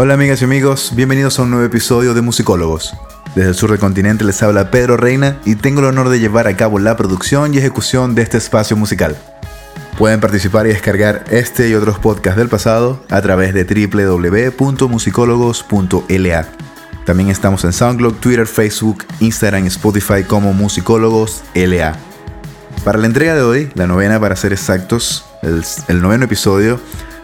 Hola amigas y amigos, bienvenidos a un nuevo episodio de Musicólogos. Desde el sur del continente les habla Pedro Reina y tengo el honor de llevar a cabo la producción y ejecución de este espacio musical. Pueden participar y descargar este y otros podcasts del pasado a través de www.musicólogos.la. También estamos en SoundCloud, Twitter, Facebook, Instagram y Spotify como Musicólogos LA. Para la entrega de hoy, la novena para ser exactos, el, noveno episodio,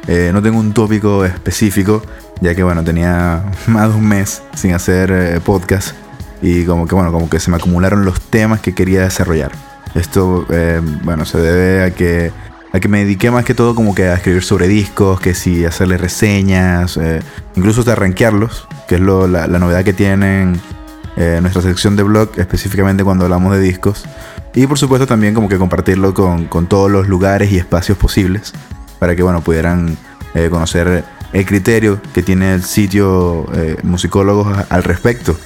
eh, no tengo un tópico específico, ya que bueno, tenía más de un mes sin hacer eh, podcast y como que bueno, como que se me acumularon los temas que quería desarrollar. Esto, eh, bueno, se debe a que, a que me dediqué más que todo como que a escribir sobre discos, que si hacerle reseñas, incluso hasta rankearlos, que es lo, la, novedad que tienen nuestra sección de blog, específicamente cuando hablamos de discos. Y por supuesto también como que compartirlo con, con todos los lugares y espacios posibles para que bueno, pudieran conocer el criterio que tiene el sitio eh, Musicólogos al respecto.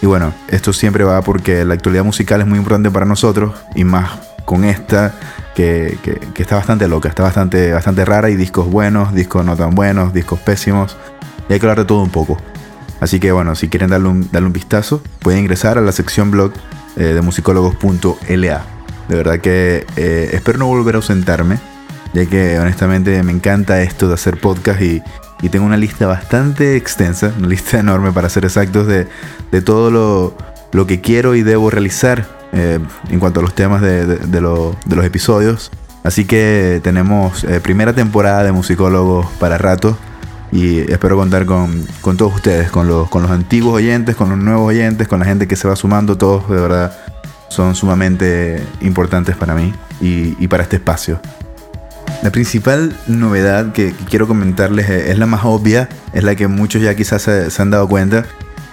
Y bueno, esto siempre va porque la actualidad musical es muy importante para nosotros y más con esta que, está bastante loca, está bastante, bastante rara y discos buenos, discos no tan buenos, discos pésimos y hay que hablar de todo un poco. Así que bueno, si quieren darle un, darle un vistazo, pueden ingresar a la sección blog eh, de musicólogos.la. De verdad que eh, espero no volver a ausentarme, ya que honestamente me encanta esto de hacer podcast y, y tengo una lista bastante extensa, una lista enorme para ser exactos de, de todo lo, lo, que quiero y debo realizar eh, en cuanto a los temas de, de, los episodios. Así que tenemos eh, primera temporada de musicólogos para rato y espero contar con, con, todos ustedes, con los, con los antiguos oyentes, con los nuevos oyentes, con la gente que se va sumando, todos de verdad son sumamente importantes para mí y para este espacio. La principal novedad que, quiero comentarles es, la más obvia, es la que muchos ya quizás se, han dado cuenta,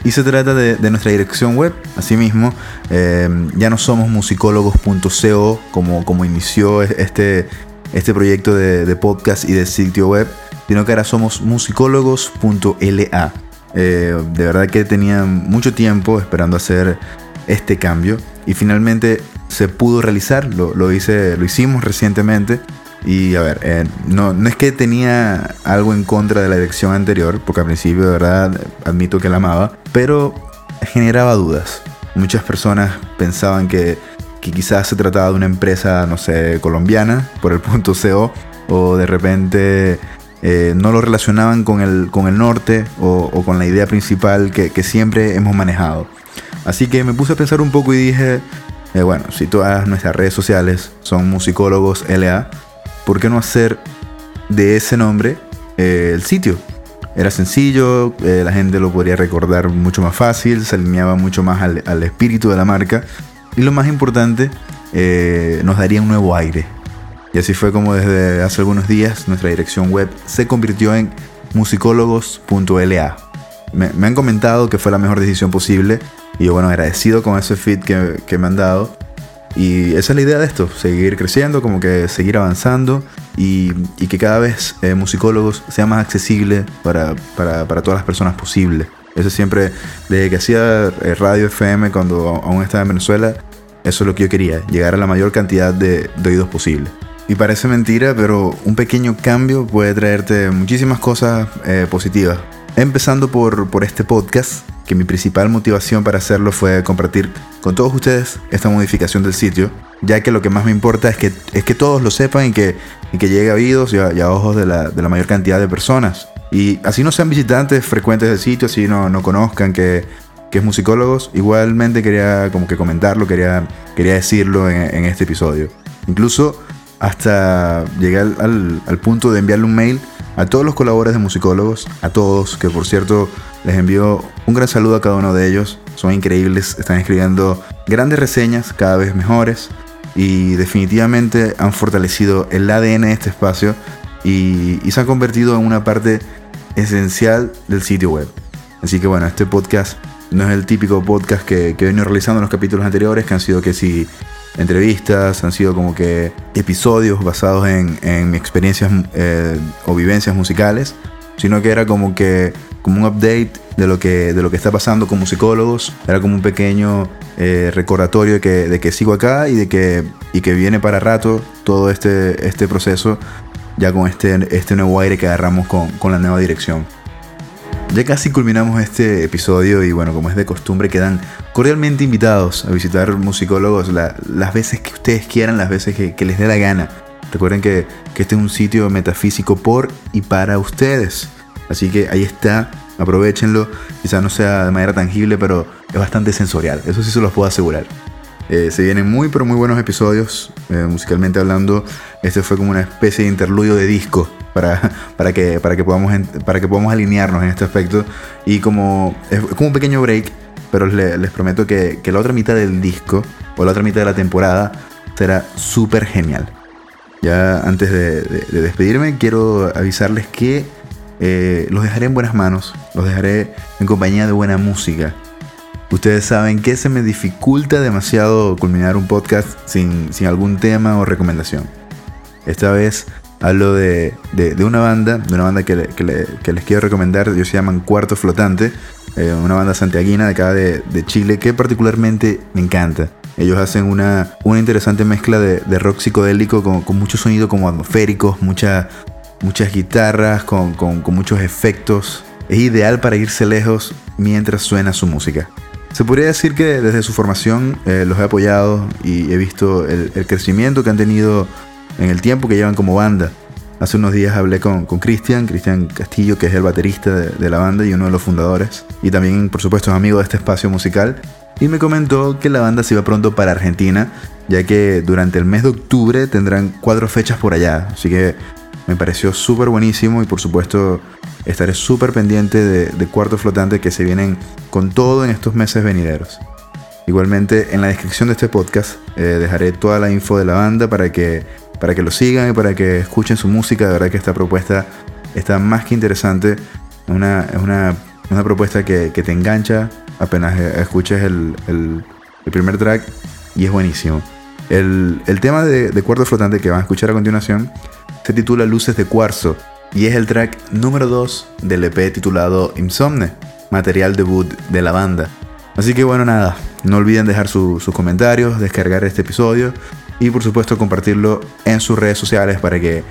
y se trata de, nuestra dirección web. Asimismo, eh, ya no somos musicólogos.co como, como inició este, este proyecto de, podcast y de sitio web, sino que ahora somos musicólogos.la. Eh, de verdad que tenía mucho tiempo esperando hacer este cambio y finalmente se pudo realizar, lo, lo, hice, lo hicimos recientemente y a ver, eh, no, no es que tenía algo en contra de la dirección anterior, porque al principio de verdad admito que la amaba, pero generaba dudas. Muchas personas pensaban que, que quizás se trataba de una empresa, no sé, colombiana, por el punto CO, o de repente eh, no lo relacionaban con el, con el norte o, o con la idea principal que, que, siempre hemos manejado. Así que me puse a pensar un poco y dije, eh, bueno, si todas nuestras redes sociales son musicólogos LA, ¿por qué no hacer de ese nombre eh, el sitio? Era sencillo, eh, la gente lo podría recordar mucho más fácil, se alineaba mucho más al, espíritu de la marca y lo más importante, eh, nos daría un nuevo aire. Y así fue como desde hace algunos días nuestra dirección web se convirtió en musicólogos.la. Me, me, han comentado que fue la mejor decisión posible y yo bueno agradecido con ese feed que, que me han dado y esa es la idea de esto, seguir creciendo, como que seguir avanzando y, que cada vez eh, musicólogos sea más accesible para, todas las personas posible. Eso siempre, desde que hacía eh, radio FM cuando aún estaba en Venezuela, eso es lo que yo quería, llegar a la mayor cantidad de, oídos posible. Y parece mentira, pero un pequeño cambio puede traerte muchísimas cosas eh, positivas. Empezando por, por este podcast, que mi principal motivación para hacerlo fue compartir con todos ustedes esta modificación del sitio, ya que lo que más me importa es que, es que todos lo sepan y que, que llegue a oídos y a, ojos de la, de la, mayor cantidad de personas. Y así no sean visitantes frecuentes del sitio, así no, no conozcan que, que es musicólogos, igualmente quería como que comentarlo, quería, quería decirlo en, este episodio. Incluso hasta llegué al, al punto de enviarle un mail a todos los colaboradores de musicólogos, a todos, que por cierto les envío un gran saludo a cada uno de ellos. Son increíbles, están escribiendo grandes reseñas, cada vez mejores, y definitivamente han fortalecido el ADN de este espacio y, se han convertido en una parte esencial del sitio web. Así que bueno, este podcast no es el típico podcast que, que he venido realizando en los capítulos anteriores, que han sido que si entrevistas, han sido como que episodios basados en, en experiencias eh, o vivencias musicales, sino que era como que como un update de lo que, de lo que está pasando con musicólogos, era como un pequeño eh, recordatorio de que, de que sigo acá y de que, y que viene para rato todo este, este proceso ya con este, este nuevo aire que agarramos con, con la nueva dirección. ya casi culminamos este episodio y bueno, como es de costumbre, quedan cordialmente invitados a visitar musicólogos las veces que ustedes quieran, las veces que, les dé la gana. Recuerden que, este es un sitio metafísico por y para ustedes. Así que ahí está, aprovechenlo. Quizás no sea de manera tangible, pero es bastante sensorial. Eso sí se los puedo asegurar. Eh, se vienen muy pero muy buenos episodios, eh, musicalmente hablando. Este fue como una especie de interludio de disco para, para, que, para, que, podamos, para que podamos alinearnos en este aspecto. Y como es como un pequeño break, pero les, prometo que, la otra mitad del disco o la otra mitad de la temporada será súper genial. Ya antes de, despedirme, quiero avisarles que eh, los dejaré en buenas manos, los dejaré en compañía de buena música. Ustedes saben que se me dificulta demasiado culminar un podcast sin, algún tema o recomendación. Esta vez hablo de, una banda, de una banda que, les quiero recomendar, ellos se llaman Cuarto Flotante, eh, una banda santiaguina de acá de, Chile que particularmente me encanta. Ellos hacen una, una interesante mezcla de, rock psicodélico con, con, mucho sonido como atmosféricos, muchas guitarras, con, con muchos efectos. Es ideal para irse lejos mientras suena su música. Se podría decir que desde su formación eh, los he apoyado y he visto el, crecimiento que han tenido en el tiempo que llevan como banda. Hace unos días hablé con Cristian, Cristian Castillo, que es el baterista de, la banda y uno de los fundadores, y también por supuesto es amigo de este espacio musical, y me comentó que la banda se iba pronto para Argentina, ya que durante el mes de octubre tendrán cuatro fechas por allá, así que me pareció súper buenísimo y por supuesto estaré súper pendiente de, Cuarto Flotante que se vienen con todo en estos meses venideros. Igualmente en la descripción de este podcast eh, dejaré toda la info de la banda para que, para que lo sigan y para que escuchen su música. De verdad que esta propuesta está más que interesante. Es una, una, propuesta que, te engancha apenas escuches el, el, primer track y es buenísimo. El, el tema de, de Cuarto Flotante que van a escuchar a continuación se titula Luces de Cuarzo y es el track número 2 del EP titulado Insomne, material debut de la banda. Así que bueno, nada, no olviden dejar sus comentarios, descargar este episodio y por supuesto compartirlo en sus redes sociales para que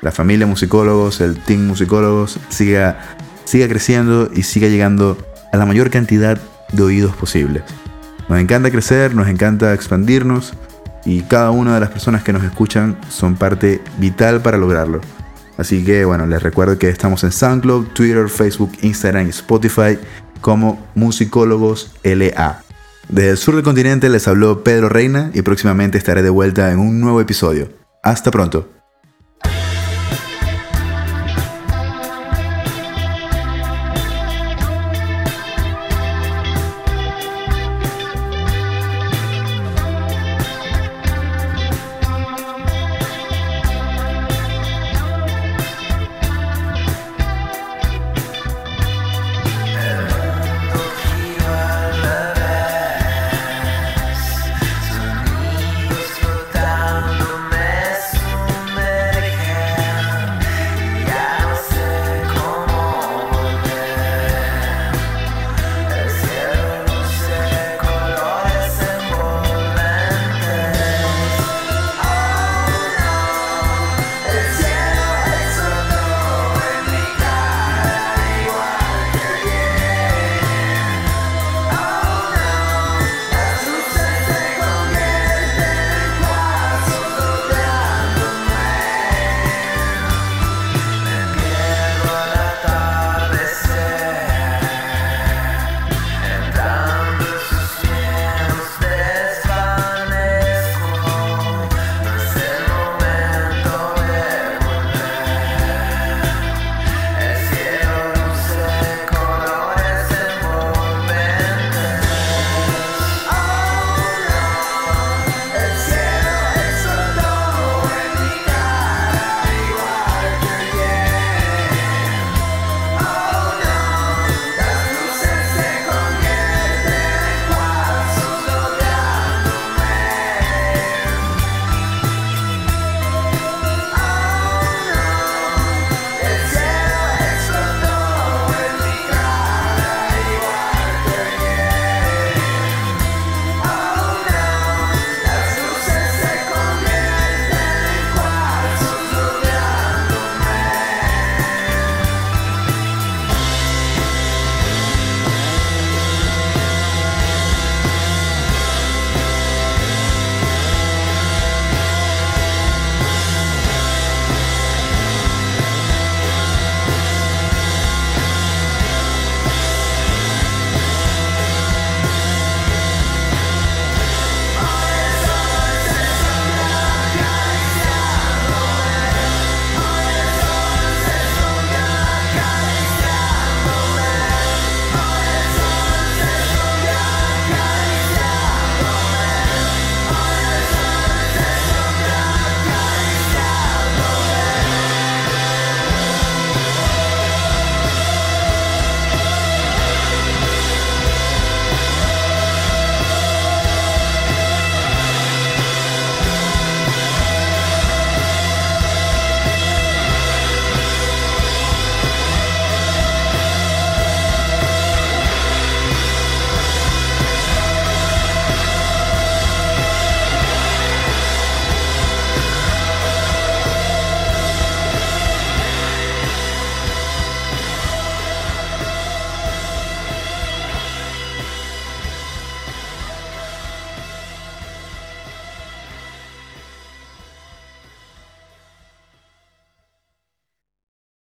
la familia musicólogos, el team musicólogos siga, siga creciendo y siga llegando a la mayor cantidad de oídos posibles. Nos encanta crecer, nos encanta expandirnos y cada una de las personas que nos escuchan son parte vital para lograrlo. Así que bueno, les recuerdo que estamos en SoundCloud, Twitter, Facebook, Instagram y Spotify como Musicólogos LA. Desde el sur del continente les habló Pedro Reina y próximamente estaré de vuelta en un nuevo episodio. Hasta pronto.